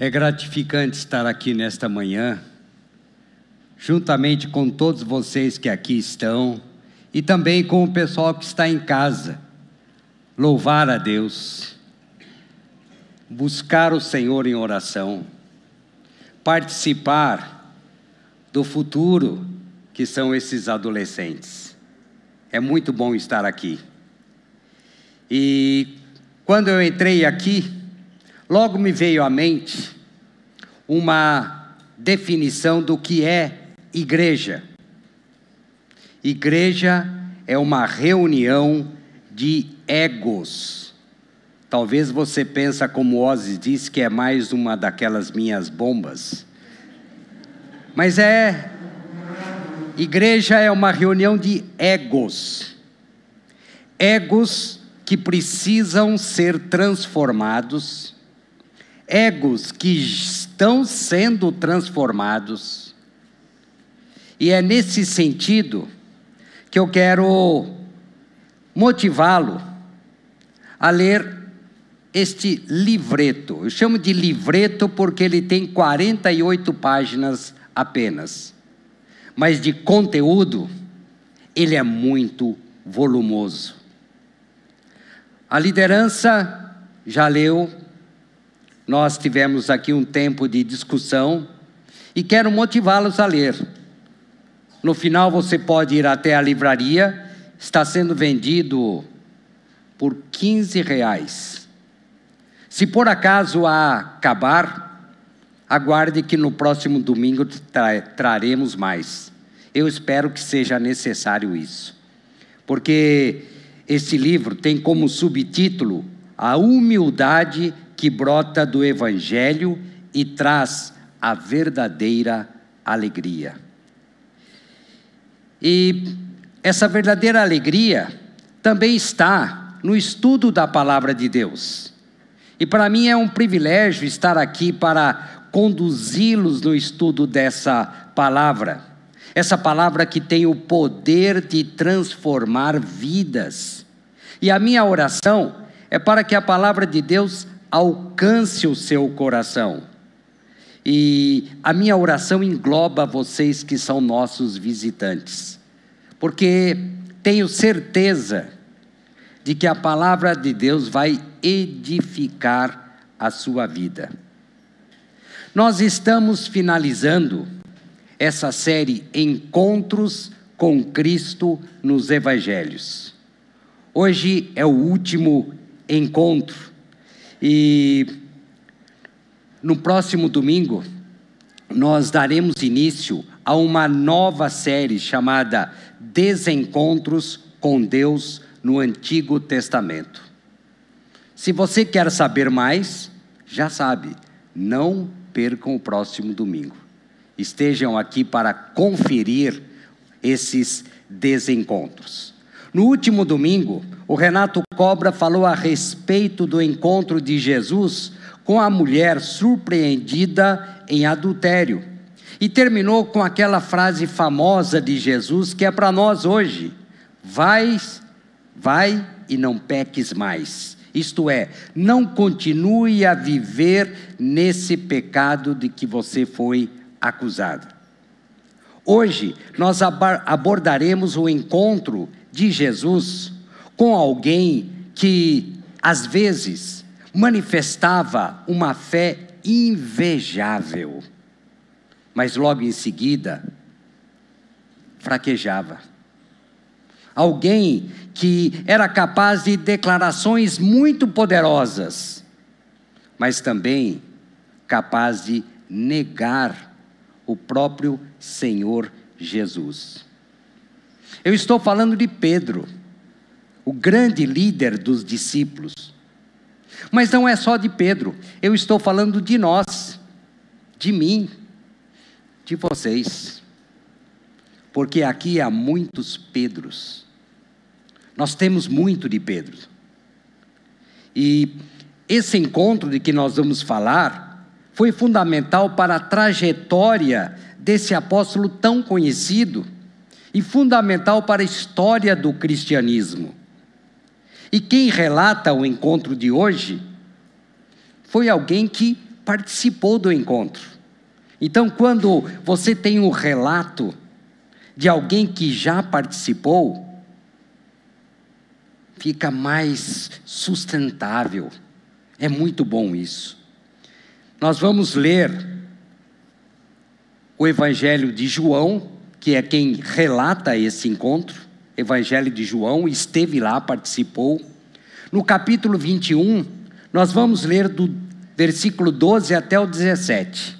É gratificante estar aqui nesta manhã, juntamente com todos vocês que aqui estão e também com o pessoal que está em casa. Louvar a Deus, buscar o Senhor em oração, participar do futuro que são esses adolescentes. É muito bom estar aqui. E quando eu entrei aqui, logo me veio à mente uma definição do que é igreja. Igreja é uma reunião de egos. Talvez você pensa como Ozzy disse que é mais uma daquelas minhas bombas. Mas é igreja é uma reunião de egos. Egos que precisam ser transformados, egos que estão sendo transformados. E é nesse sentido que eu quero motivá-lo a ler este livreto. Eu chamo de livreto porque ele tem 48 páginas apenas. Mas de conteúdo, ele é muito volumoso. A liderança já leu, nós tivemos aqui um tempo de discussão e quero motivá-los a ler. No final você pode ir até a livraria, está sendo vendido por 15 reais. Se por acaso acabar, aguarde que no próximo domingo tra traremos mais. Eu espero que seja necessário isso, porque esse livro tem como subtítulo A Humildade que brota do Evangelho e traz a verdadeira alegria. E essa verdadeira alegria também está no estudo da palavra de Deus. E para mim é um privilégio estar aqui para conduzi-los no estudo dessa palavra. Essa palavra que tem o poder de transformar vidas. E a minha oração é para que a palavra de Deus alcance o seu coração. E a minha oração engloba vocês que são nossos visitantes, porque tenho certeza de que a palavra de Deus vai edificar a sua vida. Nós estamos finalizando essa série Encontros com Cristo nos Evangelhos. Hoje é o último encontro e no próximo domingo nós daremos início a uma nova série chamada Desencontros com Deus no Antigo Testamento. Se você quer saber mais, já sabe, não percam o próximo domingo estejam aqui para conferir esses desencontros. No último domingo, o Renato Cobra falou a respeito do encontro de Jesus com a mulher surpreendida em adultério. E terminou com aquela frase famosa de Jesus que é para nós hoje: Vai, vai e não peques mais. Isto é, não continue a viver nesse pecado de que você foi acusada. Hoje nós abordaremos o encontro de Jesus com alguém que, às vezes, manifestava uma fé invejável, mas logo em seguida fraquejava. Alguém que era capaz de declarações muito poderosas, mas também capaz de negar o próprio Senhor Jesus. Eu estou falando de Pedro, o grande líder dos discípulos. Mas não é só de Pedro, eu estou falando de nós, de mim, de vocês. Porque aqui há muitos Pedros. Nós temos muito de Pedro. E esse encontro de que nós vamos falar foi fundamental para a trajetória desse apóstolo tão conhecido e fundamental para a história do cristianismo. E quem relata o encontro de hoje foi alguém que participou do encontro. Então, quando você tem um relato de alguém que já participou, fica mais sustentável. É muito bom isso. Nós vamos ler o Evangelho de João, que é quem relata esse encontro. Evangelho de João, esteve lá, participou. No capítulo 21, nós vamos ler do versículo 12 até o 17.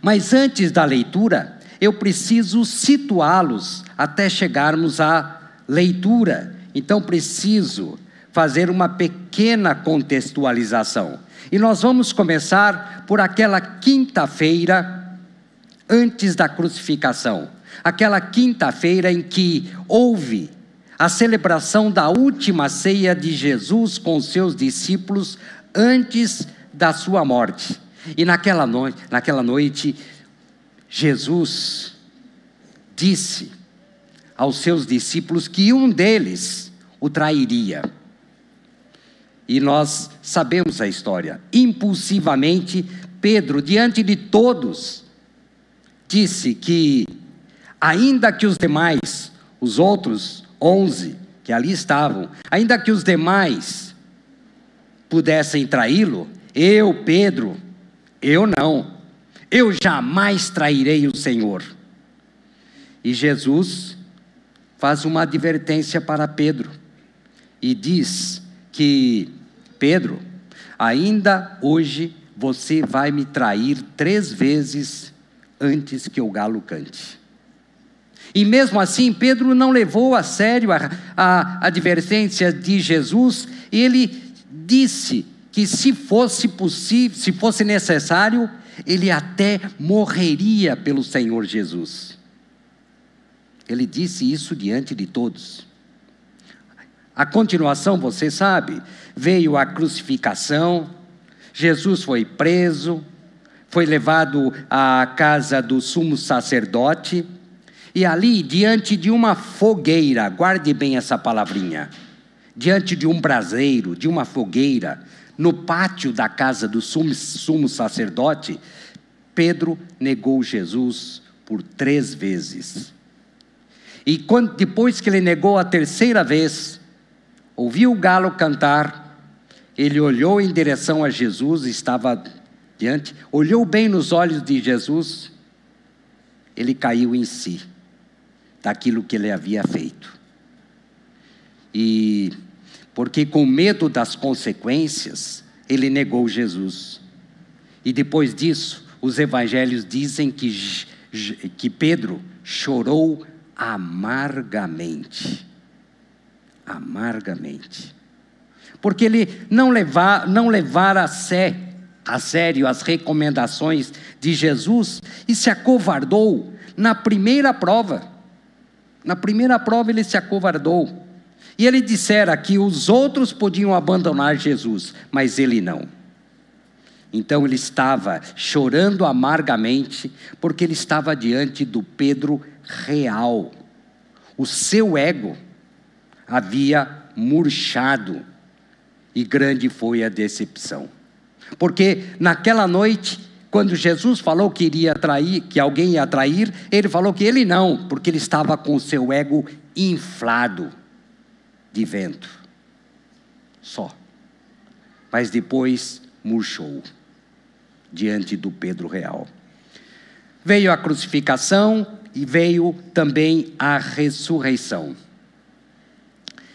Mas antes da leitura, eu preciso situá-los até chegarmos à leitura. Então preciso fazer uma pequena contextualização. E nós vamos começar por aquela quinta-feira antes da crucificação. Aquela quinta-feira em que houve a celebração da última ceia de Jesus com seus discípulos antes da sua morte. E naquela naquela noite Jesus disse aos seus discípulos que um deles o trairia. E nós sabemos a história. Impulsivamente, Pedro, diante de todos, disse que, ainda que os demais, os outros onze que ali estavam, ainda que os demais pudessem traí-lo, eu, Pedro, eu não. Eu jamais trairei o Senhor. E Jesus faz uma advertência para Pedro e diz que Pedro, ainda hoje você vai me trair três vezes antes que o galo cante. E mesmo assim, Pedro não levou a sério a, a advertência de Jesus, ele disse que se fosse possível, se fosse necessário, ele até morreria pelo Senhor Jesus. Ele disse isso diante de todos. A continuação, você sabe, veio a crucificação, Jesus foi preso, foi levado à casa do sumo sacerdote, e ali, diante de uma fogueira, guarde bem essa palavrinha, diante de um braseiro, de uma fogueira, no pátio da casa do sumo, sumo sacerdote, Pedro negou Jesus por três vezes. E quando, depois que ele negou a terceira vez, ouviu o galo cantar, ele olhou em direção a Jesus, estava diante, olhou bem nos olhos de Jesus, ele caiu em si, daquilo que ele havia feito. E, porque com medo das consequências, ele negou Jesus. E depois disso, os evangelhos dizem que, que Pedro chorou amargamente amargamente. Porque ele não levar, não levar a, sé, a sério as recomendações de Jesus e se acovardou na primeira prova. Na primeira prova ele se acovardou. E ele dissera que os outros podiam abandonar Jesus, mas ele não. Então ele estava chorando amargamente, porque ele estava diante do Pedro real. O seu ego havia murchado, e grande foi a decepção. Porque naquela noite, quando Jesus falou que iria que alguém ia trair, ele falou que ele não, porque ele estava com o seu ego inflado de vento. Só. Mas depois murchou diante do Pedro real. Veio a crucificação e veio também a ressurreição.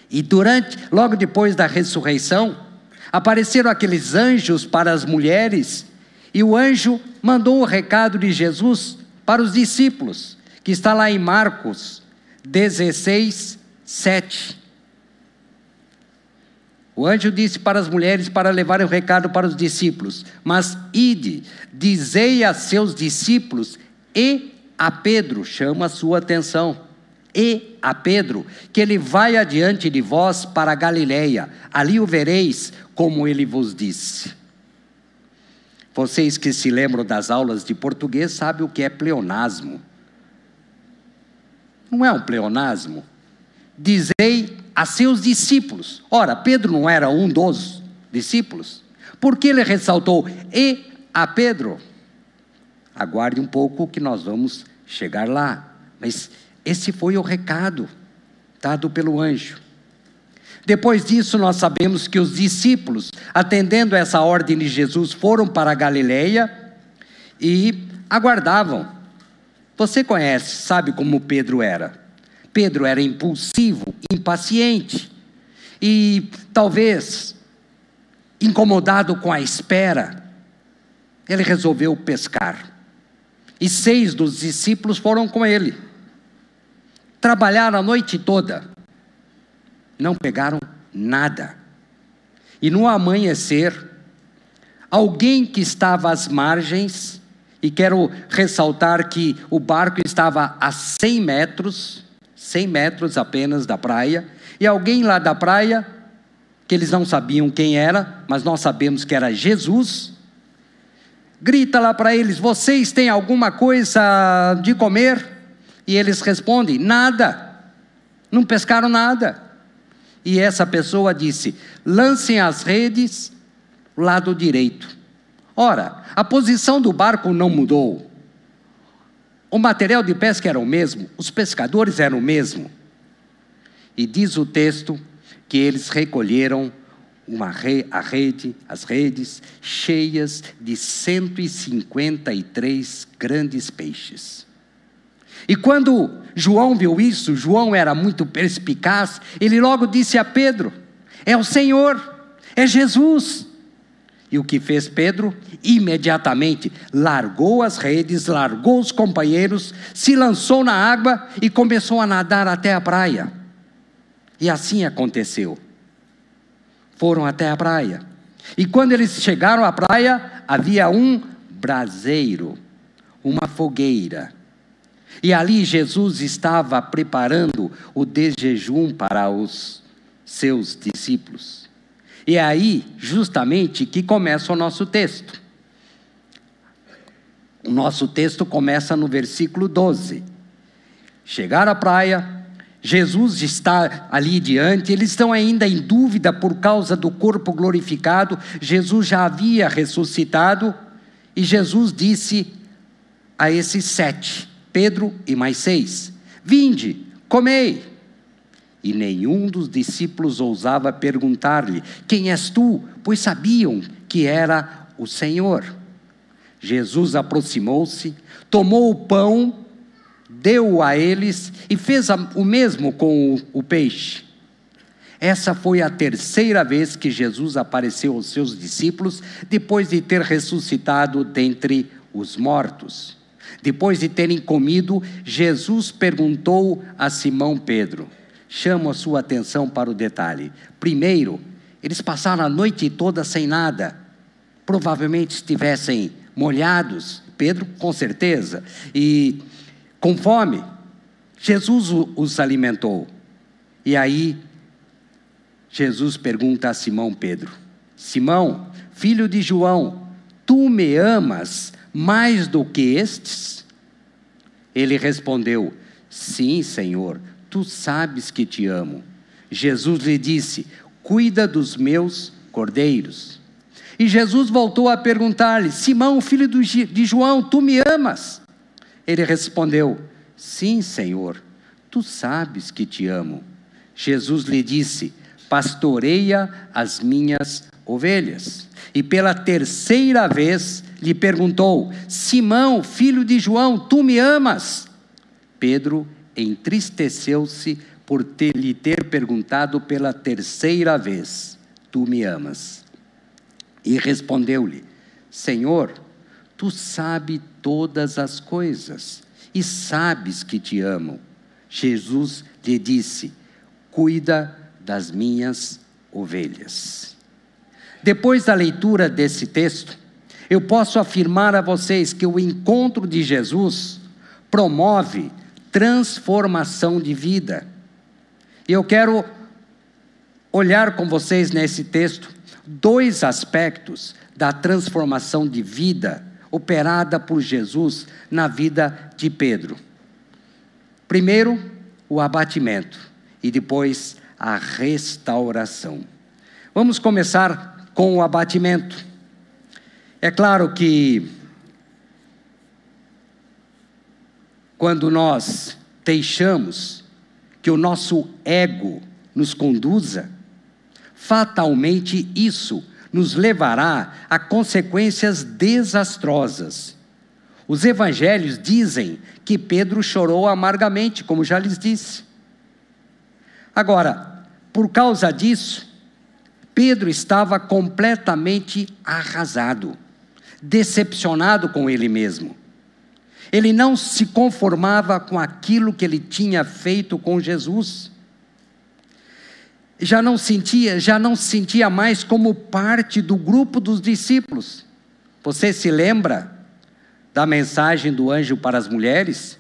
E durante, logo depois da ressurreição, apareceram aqueles anjos para as mulheres, e o anjo mandou o recado de Jesus para os discípulos, que está lá em Marcos 16, 7. O anjo disse para as mulheres para levarem o recado para os discípulos: Mas ide, dizei a seus discípulos e a Pedro, chama a sua atenção e a Pedro, que ele vai adiante de vós para a Galileia, ali o vereis, como ele vos disse. Vocês que se lembram das aulas de português sabem o que é pleonasmo. Não é um pleonasmo? Dizei a seus discípulos. Ora, Pedro não era um dos discípulos? Por que ele ressaltou e a Pedro? Aguarde um pouco que nós vamos chegar lá. Mas esse foi o recado dado pelo anjo. Depois disso, nós sabemos que os discípulos, atendendo essa ordem de Jesus, foram para a Galileia e aguardavam. Você conhece, sabe como Pedro era? Pedro era impulsivo, impaciente e talvez incomodado com a espera. Ele resolveu pescar. E seis dos discípulos foram com ele. Trabalharam a noite toda. Não pegaram nada. E no amanhecer, alguém que estava às margens, e quero ressaltar que o barco estava a 100 metros, 100 metros apenas da praia, e alguém lá da praia, que eles não sabiam quem era, mas nós sabemos que era Jesus, grita lá para eles: Vocês têm alguma coisa de comer? E eles respondem: Nada, não pescaram nada. E essa pessoa disse: Lancem as redes lado direito. Ora, a posição do barco não mudou. O material de pesca era o mesmo, os pescadores eram o mesmo. E diz o texto que eles recolheram uma re, a rede, as redes cheias de 153 grandes peixes. E quando João viu isso, João era muito perspicaz, ele logo disse a Pedro: É o Senhor, é Jesus. E o que fez Pedro? Imediatamente largou as redes, largou os companheiros, se lançou na água e começou a nadar até a praia. E assim aconteceu foram até a praia. E quando eles chegaram à praia, havia um braseiro, uma fogueira. E ali Jesus estava preparando o desjejum para os seus discípulos. E é aí, justamente, que começa o nosso texto. O nosso texto começa no versículo 12. Chegaram à praia, Jesus está ali diante, eles estão ainda em dúvida por causa do corpo glorificado. Jesus já havia ressuscitado e Jesus disse a esses sete, Pedro e mais seis: Vinde, comei. E nenhum dos discípulos ousava perguntar-lhe: Quem és tu? Pois sabiam que era o Senhor. Jesus aproximou-se, tomou o pão deu a eles e fez o mesmo com o peixe. Essa foi a terceira vez que Jesus apareceu aos seus discípulos depois de ter ressuscitado dentre os mortos. Depois de terem comido, Jesus perguntou a Simão Pedro. Chamo a sua atenção para o detalhe. Primeiro, eles passaram a noite toda sem nada. Provavelmente estivessem molhados. Pedro, com certeza. E com fome. Jesus os alimentou. E aí, Jesus pergunta a Simão Pedro: Simão, filho de João, tu me amas mais do que estes? Ele respondeu: Sim, Senhor, tu sabes que te amo. Jesus lhe disse: Cuida dos meus cordeiros. E Jesus voltou a perguntar-lhe: Simão, filho de João, tu me amas? Ele respondeu: Sim, Senhor, tu sabes que te amo. Jesus lhe disse: Pastoreia as minhas ovelhas. E pela terceira vez lhe perguntou: Simão, filho de João, tu me amas? Pedro entristeceu-se por ter, lhe ter perguntado pela terceira vez: Tu me amas? E respondeu-lhe: Senhor, Tu sabes todas as coisas e sabes que te amo. Jesus lhe disse: Cuida das minhas ovelhas. Depois da leitura desse texto, eu posso afirmar a vocês que o encontro de Jesus promove transformação de vida. E eu quero olhar com vocês nesse texto dois aspectos da transformação de vida operada por Jesus na vida de Pedro. Primeiro, o abatimento e depois a restauração. Vamos começar com o abatimento. É claro que quando nós deixamos que o nosso ego nos conduza, fatalmente isso nos levará a consequências desastrosas. Os evangelhos dizem que Pedro chorou amargamente, como já lhes disse. Agora, por causa disso, Pedro estava completamente arrasado, decepcionado com ele mesmo. Ele não se conformava com aquilo que ele tinha feito com Jesus. Já não sentia, já não se sentia mais como parte do grupo dos discípulos. Você se lembra da mensagem do anjo para as mulheres?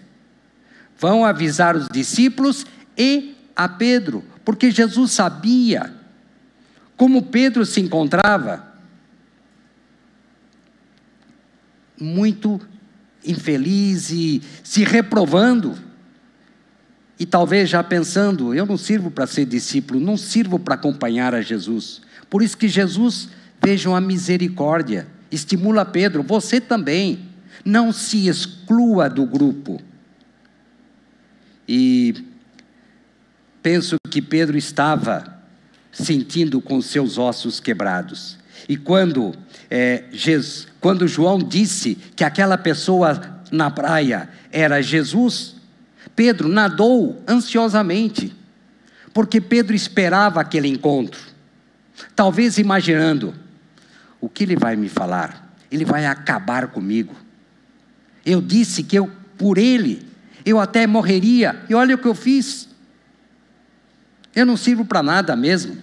Vão avisar os discípulos e a Pedro, porque Jesus sabia como Pedro se encontrava muito infeliz e se reprovando. E talvez já pensando, eu não sirvo para ser discípulo, não sirvo para acompanhar a Jesus. Por isso que Jesus, vejam a misericórdia, estimula Pedro, você também, não se exclua do grupo. E penso que Pedro estava sentindo com seus ossos quebrados. E quando, é, Jesus, quando João disse que aquela pessoa na praia era Jesus, Pedro nadou ansiosamente, porque Pedro esperava aquele encontro, talvez imaginando: o que ele vai me falar? Ele vai acabar comigo. Eu disse que eu, por ele, eu até morreria, e olha o que eu fiz. Eu não sirvo para nada mesmo.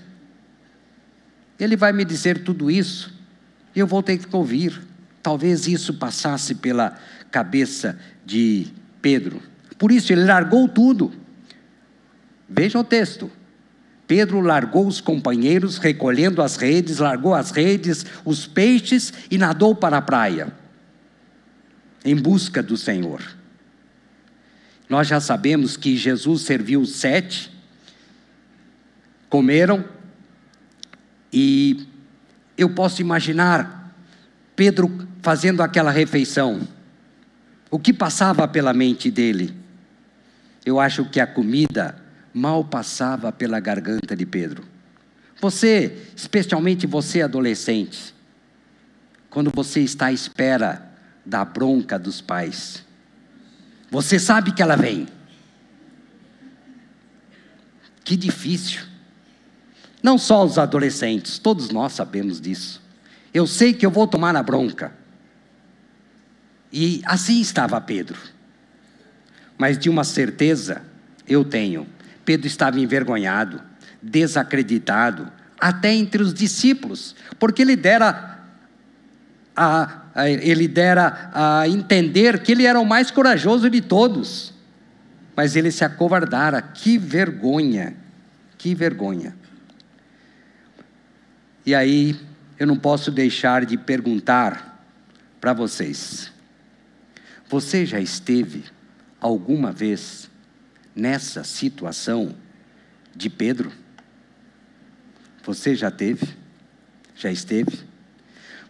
Ele vai me dizer tudo isso, e eu vou ter que ouvir. Talvez isso passasse pela cabeça de Pedro. Por isso ele largou tudo. Veja o texto. Pedro largou os companheiros, recolhendo as redes, largou as redes, os peixes e nadou para a praia, em busca do Senhor. Nós já sabemos que Jesus serviu sete, comeram, e eu posso imaginar Pedro fazendo aquela refeição. O que passava pela mente dele? Eu acho que a comida mal passava pela garganta de Pedro. Você, especialmente você adolescente, quando você está à espera da bronca dos pais, você sabe que ela vem. Que difícil. Não só os adolescentes, todos nós sabemos disso. Eu sei que eu vou tomar a bronca. E assim estava Pedro. Mas de uma certeza eu tenho: Pedro estava envergonhado, desacreditado, até entre os discípulos, porque ele dera a, a, ele dera a entender que ele era o mais corajoso de todos. Mas ele se acovardara. Que vergonha! Que vergonha! E aí eu não posso deixar de perguntar para vocês: você já esteve alguma vez nessa situação de Pedro? Você já teve? Já esteve?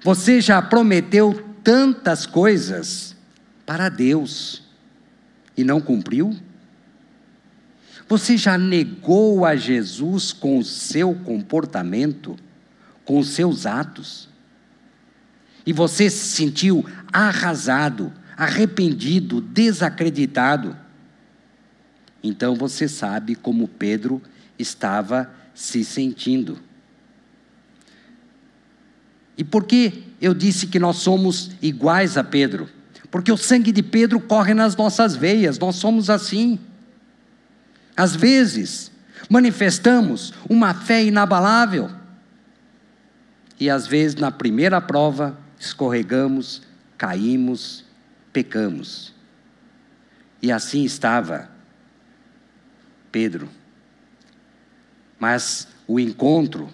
Você já prometeu tantas coisas para Deus e não cumpriu? Você já negou a Jesus com o seu comportamento? Com os seus atos. E você se sentiu arrasado, arrependido, desacreditado. Então você sabe como Pedro estava se sentindo. E por que eu disse que nós somos iguais a Pedro? Porque o sangue de Pedro corre nas nossas veias, nós somos assim. Às vezes, manifestamos uma fé inabalável e às vezes na primeira prova escorregamos, caímos, pecamos. E assim estava Pedro. Mas o encontro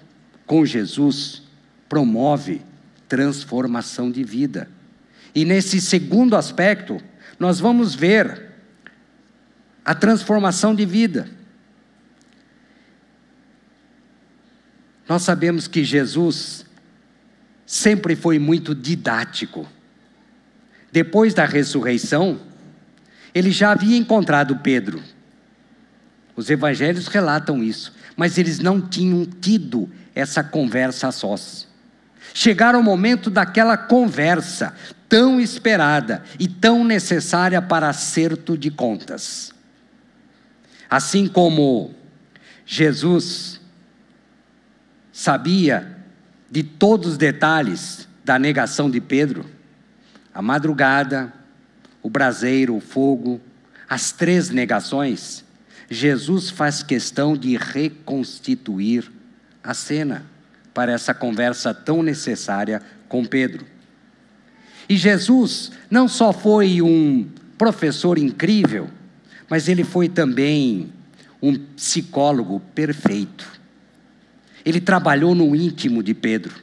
com Jesus promove transformação de vida. E nesse segundo aspecto, nós vamos ver a transformação de vida. Nós sabemos que Jesus sempre foi muito didático. Depois da ressurreição, ele já havia encontrado Pedro. Os evangelhos relatam isso, mas eles não tinham tido essa conversa a sós. Chegaram o momento daquela conversa tão esperada e tão necessária para acerto de contas. Assim como Jesus sabia de todos os detalhes da negação de Pedro, a madrugada, o braseiro, o fogo, as três negações, Jesus faz questão de reconstituir a cena para essa conversa tão necessária com Pedro. E Jesus não só foi um professor incrível, mas ele foi também um psicólogo perfeito. Ele trabalhou no íntimo de Pedro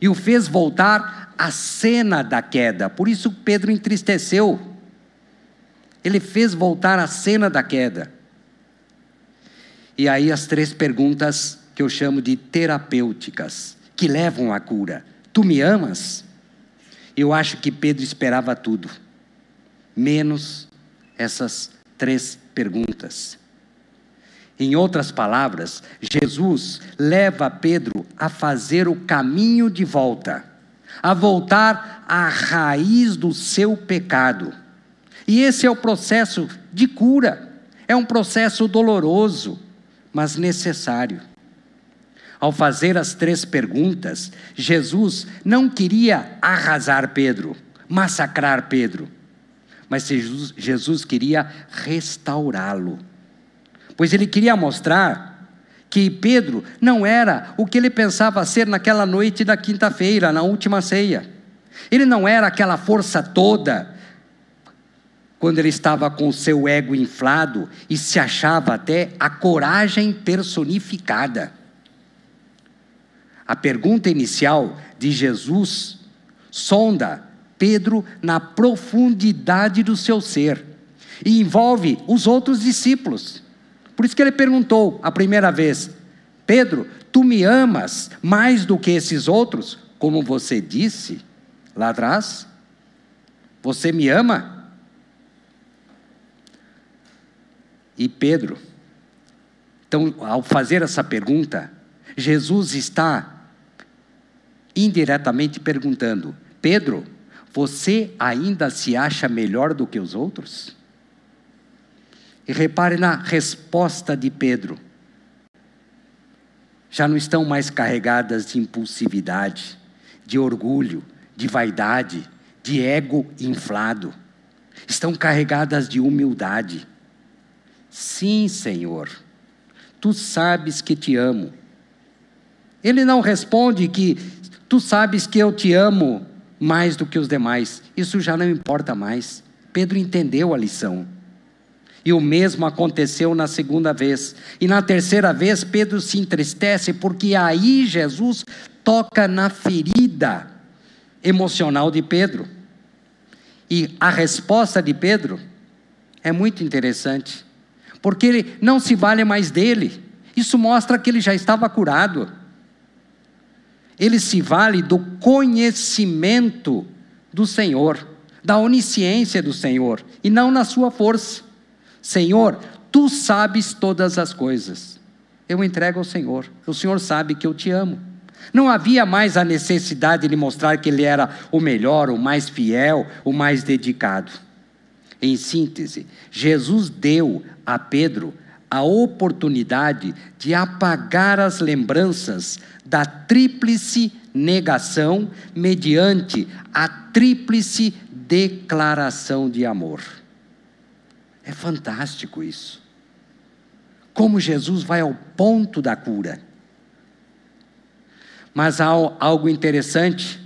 e o fez voltar à cena da queda. Por isso Pedro entristeceu. Ele fez voltar à cena da queda. E aí as três perguntas que eu chamo de terapêuticas, que levam à cura. Tu me amas? Eu acho que Pedro esperava tudo, menos essas três perguntas. Em outras palavras, Jesus leva Pedro a fazer o caminho de volta, a voltar à raiz do seu pecado. E esse é o processo de cura. É um processo doloroso, mas necessário. Ao fazer as três perguntas, Jesus não queria arrasar Pedro, massacrar Pedro, mas Jesus, queria restaurá-lo pois ele queria mostrar que Pedro não era o que ele pensava ser naquela noite da quinta-feira, na última ceia. Ele não era aquela força toda, quando ele estava com o seu ego inflado e se achava até a coragem personificada. A pergunta inicial de Jesus sonda Pedro na profundidade do seu ser e envolve os outros discípulos. Por isso que ele perguntou a primeira vez: Pedro, tu me amas mais do que esses outros, como você disse lá atrás? Você me ama? E Pedro, então, ao fazer essa pergunta, Jesus está indiretamente perguntando: Pedro, você ainda se acha melhor do que os outros? E repare na resposta de Pedro. Já não estão mais carregadas de impulsividade, de orgulho, de vaidade, de ego inflado. Estão carregadas de humildade. Sim, Senhor, tu sabes que te amo. Ele não responde que tu sabes que eu te amo mais do que os demais. Isso já não importa mais. Pedro entendeu a lição. E o mesmo aconteceu na segunda vez. E na terceira vez, Pedro se entristece, porque aí Jesus toca na ferida emocional de Pedro. E a resposta de Pedro é muito interessante, porque ele não se vale mais dele. Isso mostra que ele já estava curado. Ele se vale do conhecimento do Senhor, da onisciência do Senhor, e não na sua força. Senhor, tu sabes todas as coisas. Eu entrego ao Senhor. O Senhor sabe que eu te amo. Não havia mais a necessidade de mostrar que ele era o melhor, o mais fiel, o mais dedicado. Em síntese, Jesus deu a Pedro a oportunidade de apagar as lembranças da tríplice negação mediante a tríplice declaração de amor. É fantástico isso. Como Jesus vai ao ponto da cura. Mas há algo interessante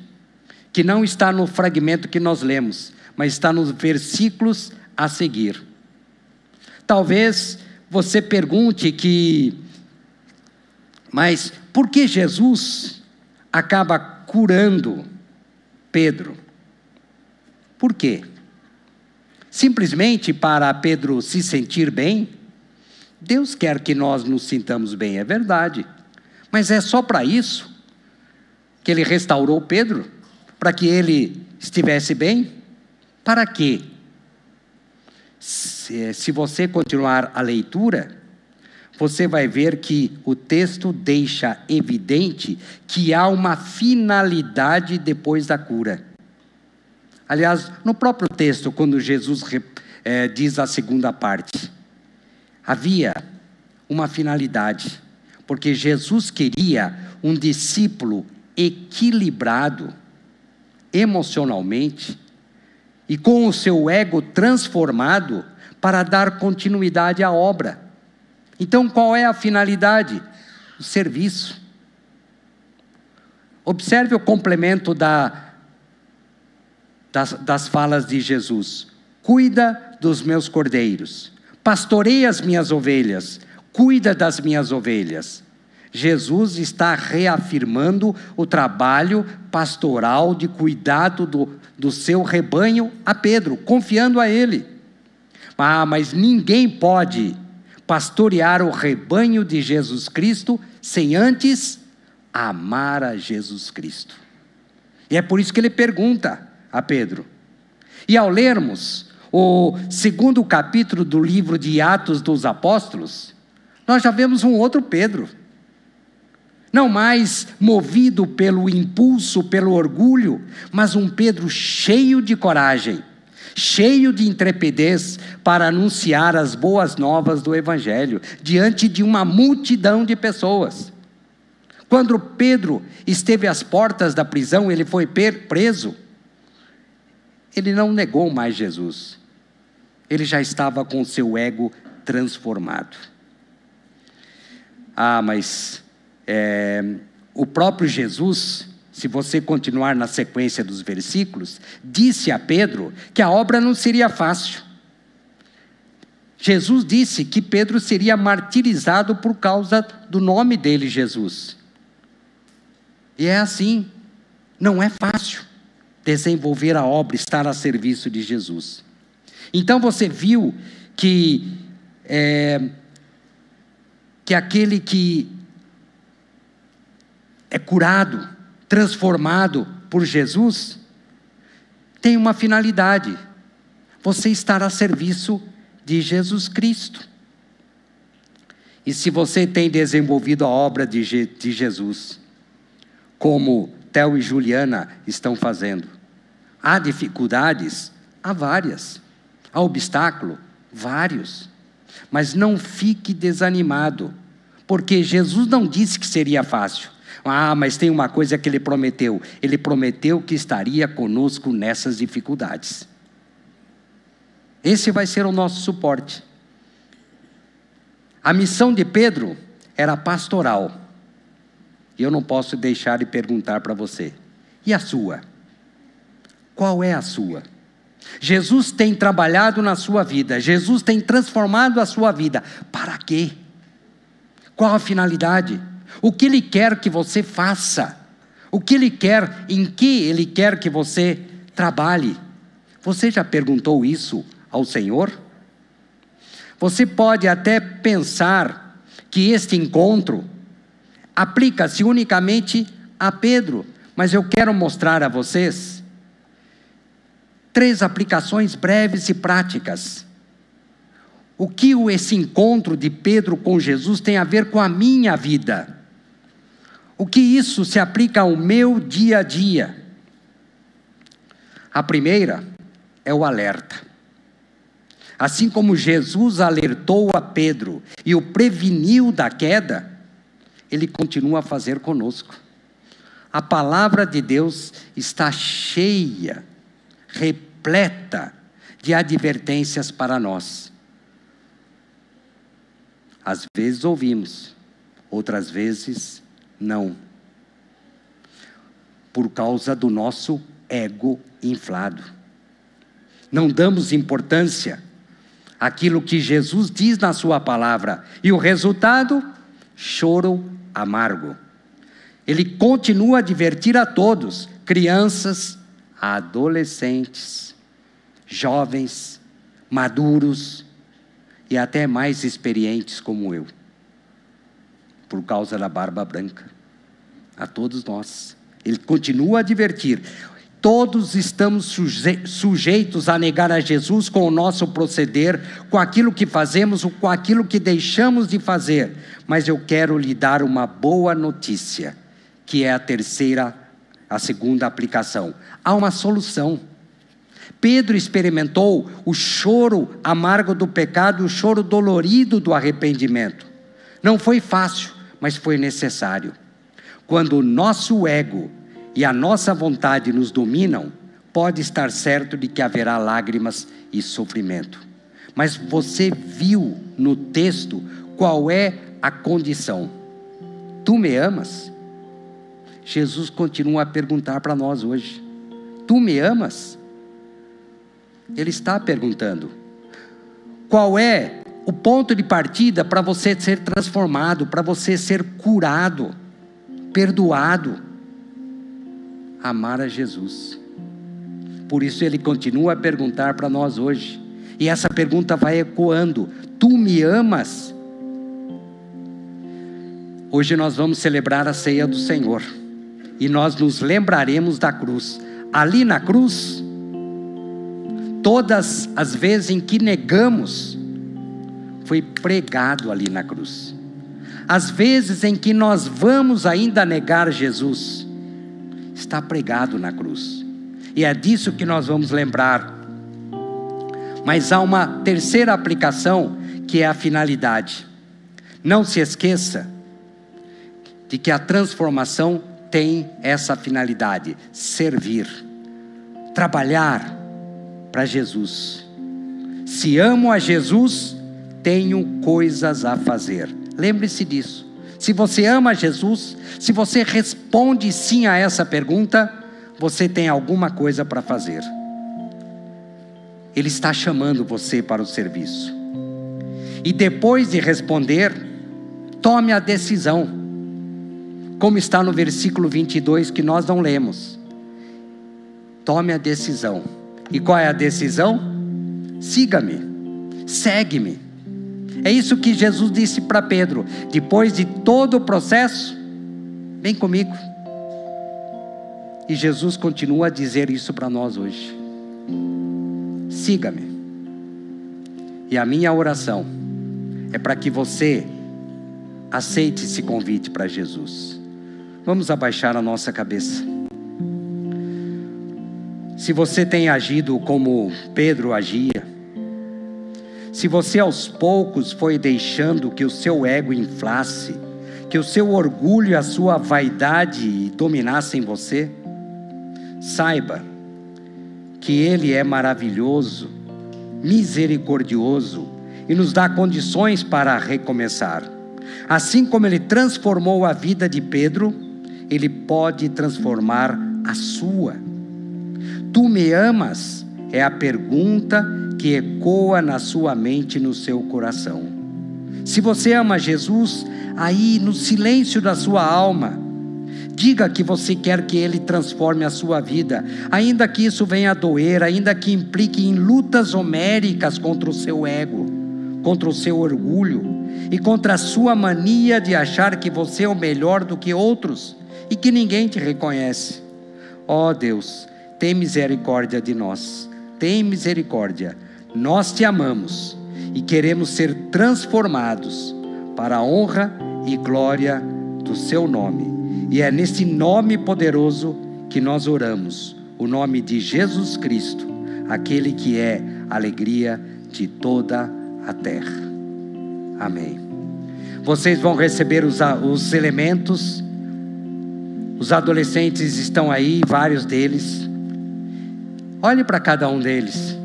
que não está no fragmento que nós lemos, mas está nos versículos a seguir. Talvez você pergunte que, mas por que Jesus acaba curando Pedro? Por quê? Simplesmente para Pedro se sentir bem? Deus quer que nós nos sintamos bem, é verdade. Mas é só para isso? que ele restaurou Pedro? Para que ele estivesse bem? Para quê? Se, se você continuar a leitura, você vai ver que o texto deixa evidente que há uma finalidade depois da cura. Aliás, no próprio texto, quando Jesus é, diz a segunda parte, havia uma finalidade, porque Jesus queria um discípulo equilibrado emocionalmente e com o seu ego transformado para dar continuidade à obra. Então, qual é a finalidade? O serviço. Observe o complemento da, das, das falas de Jesus: Cuida dos meus cordeiros, pastorei as minhas ovelhas, cuida das minhas ovelhas. Jesus está reafirmando o trabalho pastoral de cuidado do, do seu rebanho a Pedro, confiando a ele. Ah, mas ninguém pode pastorear o rebanho de Jesus Cristo sem antes amar a Jesus Cristo. E é por isso que ele pergunta a Pedro. E ao lermos o segundo capítulo do livro de Atos dos Apóstolos, nós já vemos um outro Pedro. Não mais movido pelo impulso, pelo orgulho, mas um Pedro cheio de coragem cheio de intrepidez para anunciar as boas novas do Evangelho diante de uma multidão de pessoas. Quando Pedro esteve às portas da prisão, ele foi preso. Ele não negou mais Jesus. Ele já estava com seu ego transformado. Ah, mas é, o próprio Jesus se você continuar na sequência dos versículos, disse a Pedro que a obra não seria fácil. Jesus disse que Pedro seria martirizado por causa do nome dele, Jesus. E é assim, não é fácil desenvolver a obra, estar a serviço de Jesus. Então você viu que é, que aquele que é curado transformado por Jesus, tem uma finalidade: você estar a serviço de Jesus Cristo. E se você tem desenvolvido a obra de, Je de Jesus, como Theo e Juliana estão fazendo, há dificuldades? Há várias. Há obstáculo? Vários. Mas não fique desanimado, porque Jesus não disse que seria fácil. Ah, mas tem uma coisa que ele prometeu: ele prometeu que estaria conosco nessas dificuldades. Esse vai ser o nosso suporte. A missão de Pedro era pastoral. E eu não posso deixar de perguntar para você: e a sua? Qual é a sua? Jesus tem trabalhado na sua vida, Jesus tem transformado a sua vida. Para quê? Qual a finalidade? O que Ele quer que você faça? O que Ele quer, em que Ele quer que você trabalhe? Você já perguntou isso ao Senhor? Você pode até pensar que este encontro aplica-se unicamente a Pedro, mas eu quero mostrar a vocês três aplicações breves e práticas. O que esse encontro de Pedro com Jesus tem a ver com a minha vida? O que isso se aplica ao meu dia a dia? A primeira é o alerta. Assim como Jesus alertou a Pedro e o preveniu da queda, ele continua a fazer conosco. A palavra de Deus está cheia, repleta de advertências para nós. Às vezes ouvimos, outras vezes não. Por causa do nosso ego inflado. Não damos importância àquilo que Jesus diz na Sua palavra. E o resultado? Choro amargo. Ele continua a divertir a todos, crianças, adolescentes, jovens, maduros e até mais experientes como eu por causa da barba branca. A todos nós. Ele continua a advertir: todos estamos suje sujeitos a negar a Jesus com o nosso proceder, com aquilo que fazemos ou com aquilo que deixamos de fazer. Mas eu quero lhe dar uma boa notícia, que é a terceira, a segunda aplicação. Há uma solução. Pedro experimentou o choro amargo do pecado, o choro dolorido do arrependimento. Não foi fácil, mas foi necessário. Quando o nosso ego e a nossa vontade nos dominam, pode estar certo de que haverá lágrimas e sofrimento. Mas você viu no texto qual é a condição. Tu me amas? Jesus continua a perguntar para nós hoje: Tu me amas? Ele está perguntando. Qual é o ponto de partida para você ser transformado, para você ser curado, perdoado? Amar a Jesus. Por isso ele continua a perguntar para nós hoje. E essa pergunta vai ecoando: Tu me amas? Hoje nós vamos celebrar a ceia do Senhor. E nós nos lembraremos da cruz. Ali na cruz, todas as vezes em que negamos, foi pregado ali na cruz. As vezes em que nós vamos ainda negar Jesus, está pregado na cruz. E é disso que nós vamos lembrar. Mas há uma terceira aplicação que é a finalidade. Não se esqueça de que a transformação tem essa finalidade: servir, trabalhar para Jesus. Se amo a Jesus, tenho coisas a fazer. Lembre-se disso. Se você ama Jesus, se você responde sim a essa pergunta, você tem alguma coisa para fazer. Ele está chamando você para o serviço. E depois de responder, tome a decisão. Como está no versículo 22 que nós não lemos. Tome a decisão. E qual é a decisão? Siga-me, segue-me. É isso que Jesus disse para Pedro. Depois de todo o processo, vem comigo. E Jesus continua a dizer isso para nós hoje. Siga-me. E a minha oração é para que você aceite esse convite para Jesus. Vamos abaixar a nossa cabeça. Se você tem agido como Pedro agia, se você aos poucos foi deixando que o seu ego inflasse, que o seu orgulho e a sua vaidade dominassem você, saiba que Ele é maravilhoso, misericordioso e nos dá condições para recomeçar. Assim como Ele transformou a vida de Pedro, Ele pode transformar a sua. Tu me amas? É a pergunta que ecoa na sua mente e no seu coração. Se você ama Jesus, aí no silêncio da sua alma, diga que você quer que Ele transforme a sua vida, ainda que isso venha a doer, ainda que implique em lutas homéricas contra o seu ego, contra o seu orgulho e contra a sua mania de achar que você é o melhor do que outros e que ninguém te reconhece. Ó oh Deus, tem misericórdia de nós, tem misericórdia. Nós te amamos e queremos ser transformados para a honra e glória do seu nome. E é nesse nome poderoso que nós oramos, o nome de Jesus Cristo, aquele que é alegria de toda a terra. Amém. Vocês vão receber os, os elementos, os adolescentes estão aí, vários deles. Olhe para cada um deles.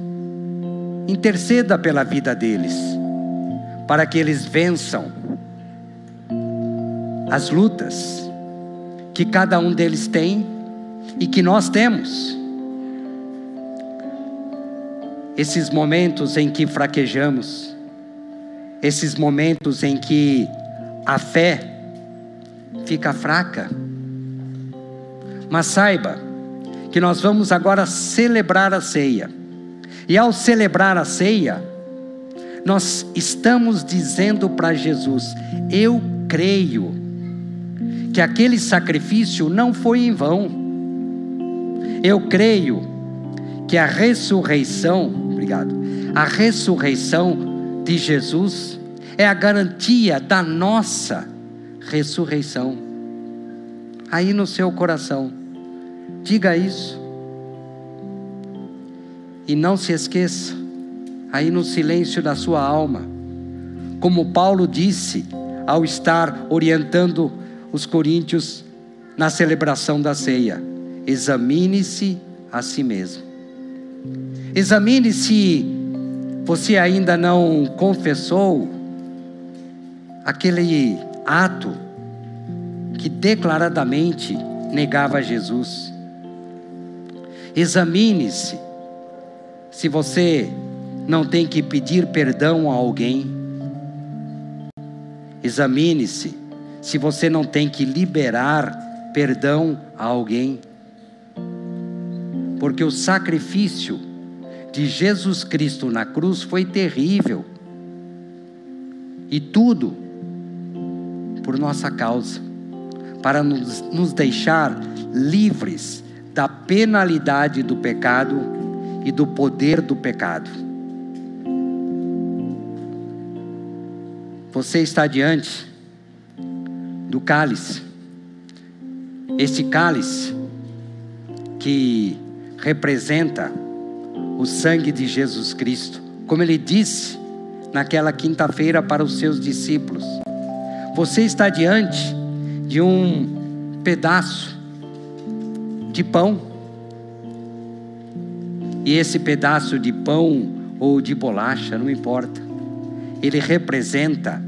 Interceda pela vida deles, para que eles vençam as lutas que cada um deles tem e que nós temos. Esses momentos em que fraquejamos, esses momentos em que a fé fica fraca. Mas saiba que nós vamos agora celebrar a ceia. E ao celebrar a ceia, nós estamos dizendo para Jesus: Eu creio que aquele sacrifício não foi em vão. Eu creio que a ressurreição, obrigado, a ressurreição de Jesus é a garantia da nossa ressurreição. Aí no seu coração, diga isso. E não se esqueça, aí no silêncio da sua alma, como Paulo disse ao estar orientando os coríntios na celebração da ceia: examine-se a si mesmo. Examine se você ainda não confessou aquele ato que declaradamente negava Jesus. Examine-se se você não tem que pedir perdão a alguém. Examine-se se você não tem que liberar perdão a alguém. Porque o sacrifício de Jesus Cristo na cruz foi terrível. E tudo por nossa causa, para nos, nos deixar livres da penalidade do pecado e do poder do pecado. Você está diante do cálice. Esse cálice que representa o sangue de Jesus Cristo, como ele disse naquela quinta-feira para os seus discípulos. Você está diante de um pedaço de pão. E esse pedaço de pão ou de bolacha, não importa, ele representa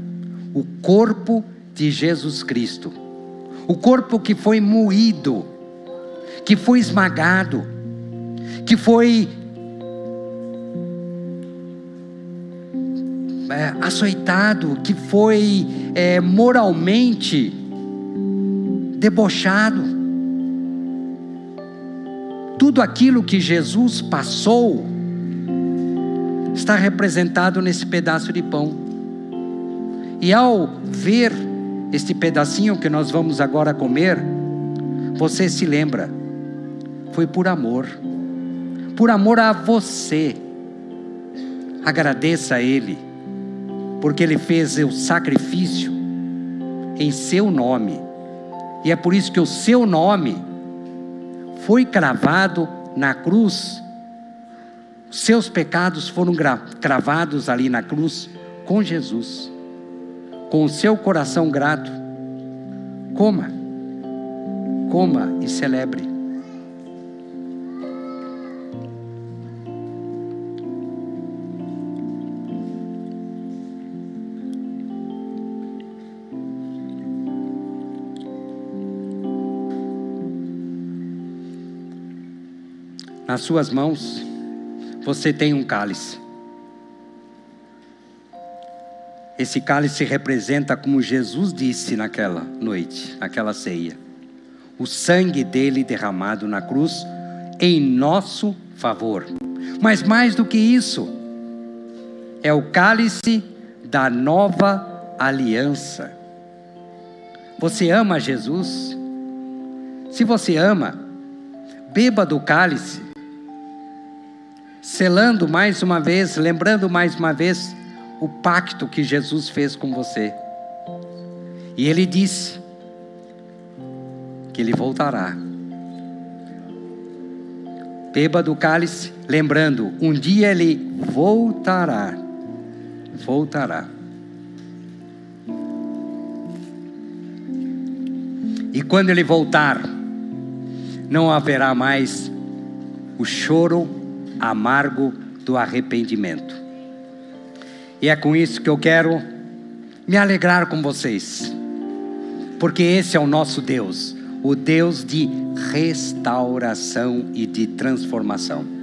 o corpo de Jesus Cristo. O corpo que foi moído, que foi esmagado, que foi é, açoitado, que foi é, moralmente debochado. Tudo aquilo que Jesus passou está representado nesse pedaço de pão. E ao ver este pedacinho que nós vamos agora comer, você se lembra, foi por amor, por amor a você. Agradeça a Ele porque ele fez o sacrifício em seu nome. E é por isso que o seu nome foi cravado na cruz. Seus pecados foram cravados ali na cruz com Jesus. Com o seu coração grato, coma, coma e celebre. Nas suas mãos, você tem um cálice. Esse cálice representa, como Jesus disse naquela noite, naquela ceia, o sangue dele derramado na cruz em nosso favor. Mas mais do que isso, é o cálice da nova aliança. Você ama Jesus? Se você ama, beba do cálice selando mais uma vez, lembrando mais uma vez o pacto que Jesus fez com você. E ele disse que ele voltará. Beba do cálice, lembrando, um dia ele voltará. Voltará. E quando ele voltar, não haverá mais o choro amargo do arrependimento. E é com isso que eu quero me alegrar com vocês, porque esse é o nosso Deus, o Deus de restauração e de transformação.